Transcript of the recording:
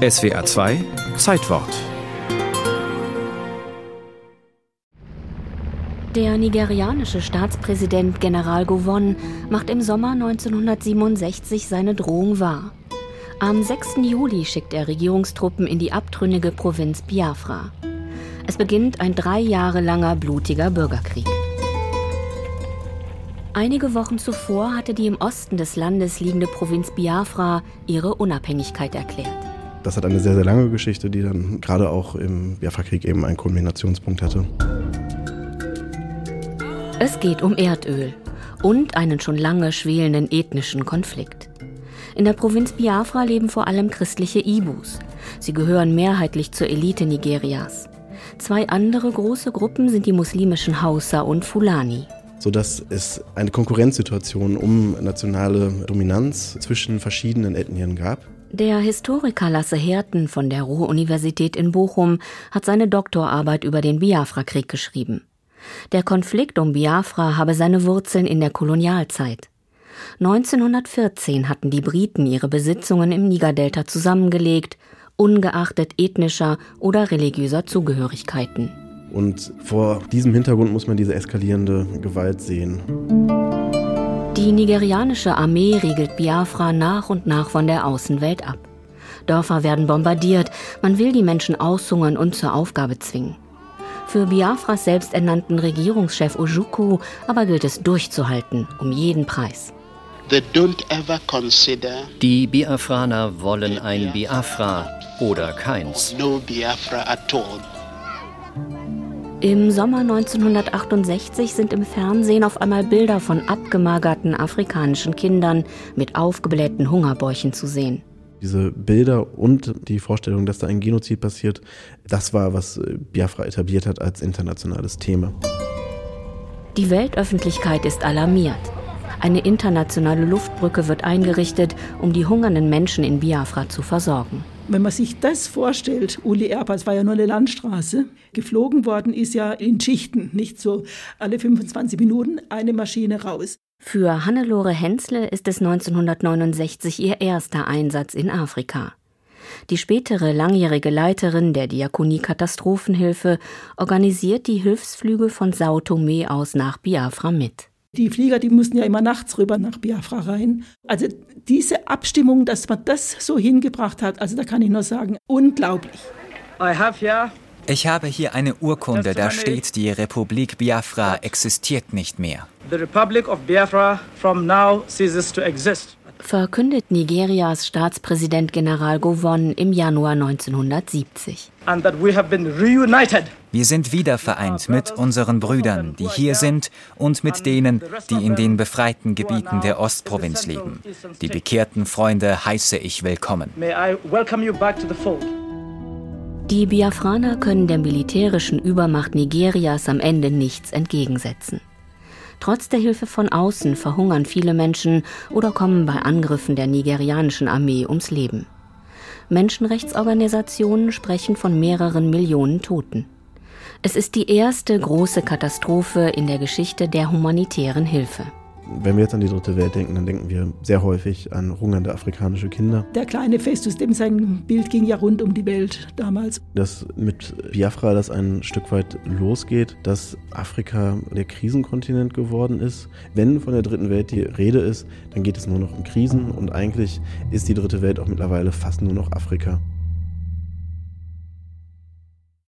SWA 2 Zeitwort Der nigerianische Staatspräsident General Gowon macht im Sommer 1967 seine Drohung wahr. Am 6. Juli schickt er Regierungstruppen in die abtrünnige Provinz Biafra. Es beginnt ein drei Jahre langer blutiger Bürgerkrieg. Einige Wochen zuvor hatte die im Osten des Landes liegende Provinz Biafra ihre Unabhängigkeit erklärt. Das hat eine sehr, sehr lange Geschichte, die dann gerade auch im Biafra-Krieg eben einen Kulminationspunkt hatte. Es geht um Erdöl und einen schon lange schwelenden ethnischen Konflikt. In der Provinz Biafra leben vor allem christliche Ibus. Sie gehören mehrheitlich zur Elite Nigerias. Zwei andere große Gruppen sind die muslimischen Hausa und Fulani. Sodass es eine Konkurrenzsituation um nationale Dominanz zwischen verschiedenen Ethnien gab. Der Historiker Lasse Herten von der Ruhr-Universität in Bochum hat seine Doktorarbeit über den Biafra-Krieg geschrieben. Der Konflikt um Biafra habe seine Wurzeln in der Kolonialzeit. 1914 hatten die Briten ihre Besitzungen im Nigerdelta zusammengelegt, ungeachtet ethnischer oder religiöser Zugehörigkeiten. Und vor diesem Hintergrund muss man diese eskalierende Gewalt sehen. Die nigerianische Armee riegelt Biafra nach und nach von der Außenwelt ab. Dörfer werden bombardiert, man will die Menschen aushungern und zur Aufgabe zwingen. Für Biafras selbsternannten Regierungschef Ojukwu aber gilt es durchzuhalten, um jeden Preis. Die Biafraner wollen ein Biafra oder keins. Im Sommer 1968 sind im Fernsehen auf einmal Bilder von abgemagerten afrikanischen Kindern mit aufgeblähten Hungerbäuchen zu sehen. Diese Bilder und die Vorstellung, dass da ein Genozid passiert, das war, was Biafra etabliert hat als internationales Thema. Die Weltöffentlichkeit ist alarmiert. Eine internationale Luftbrücke wird eingerichtet, um die hungernden Menschen in Biafra zu versorgen. Wenn man sich das vorstellt, Uli Airpass war ja nur eine Landstraße. Geflogen worden ist ja in Schichten, nicht so alle 25 Minuten eine Maschine raus. Für Hannelore Hensle ist es 1969 ihr erster Einsatz in Afrika. Die spätere langjährige Leiterin der Diakonie Katastrophenhilfe organisiert die Hilfsflüge von Sao Tome aus nach Biafra mit. Die Flieger, die mussten ja immer nachts rüber nach Biafra rein. Also diese Abstimmung, dass man das so hingebracht hat, also da kann ich nur sagen, unglaublich. I have here ich habe hier eine Urkunde, da steht, die Republik Biafra existiert nicht mehr. The Republic of Biafra from now ceases to exist. Verkündet Nigerias Staatspräsident General Gowon im Januar 1970. And that we have been reunited. Wir sind wieder vereint mit unseren Brüdern, die hier sind, und mit denen, die in den befreiten Gebieten der Ostprovinz leben. Die bekehrten Freunde heiße ich willkommen. Die Biafraner können der militärischen Übermacht Nigerias am Ende nichts entgegensetzen. Trotz der Hilfe von außen verhungern viele Menschen oder kommen bei Angriffen der nigerianischen Armee ums Leben. Menschenrechtsorganisationen sprechen von mehreren Millionen Toten. Es ist die erste große Katastrophe in der Geschichte der humanitären Hilfe. Wenn wir jetzt an die dritte Welt denken, dann denken wir sehr häufig an hungernde afrikanische Kinder. Der kleine Festus, dem sein Bild ging ja rund um die Welt damals. Dass mit Biafra das ein Stück weit losgeht, dass Afrika der Krisenkontinent geworden ist. Wenn von der dritten Welt die Rede ist, dann geht es nur noch um Krisen und eigentlich ist die dritte Welt auch mittlerweile fast nur noch Afrika.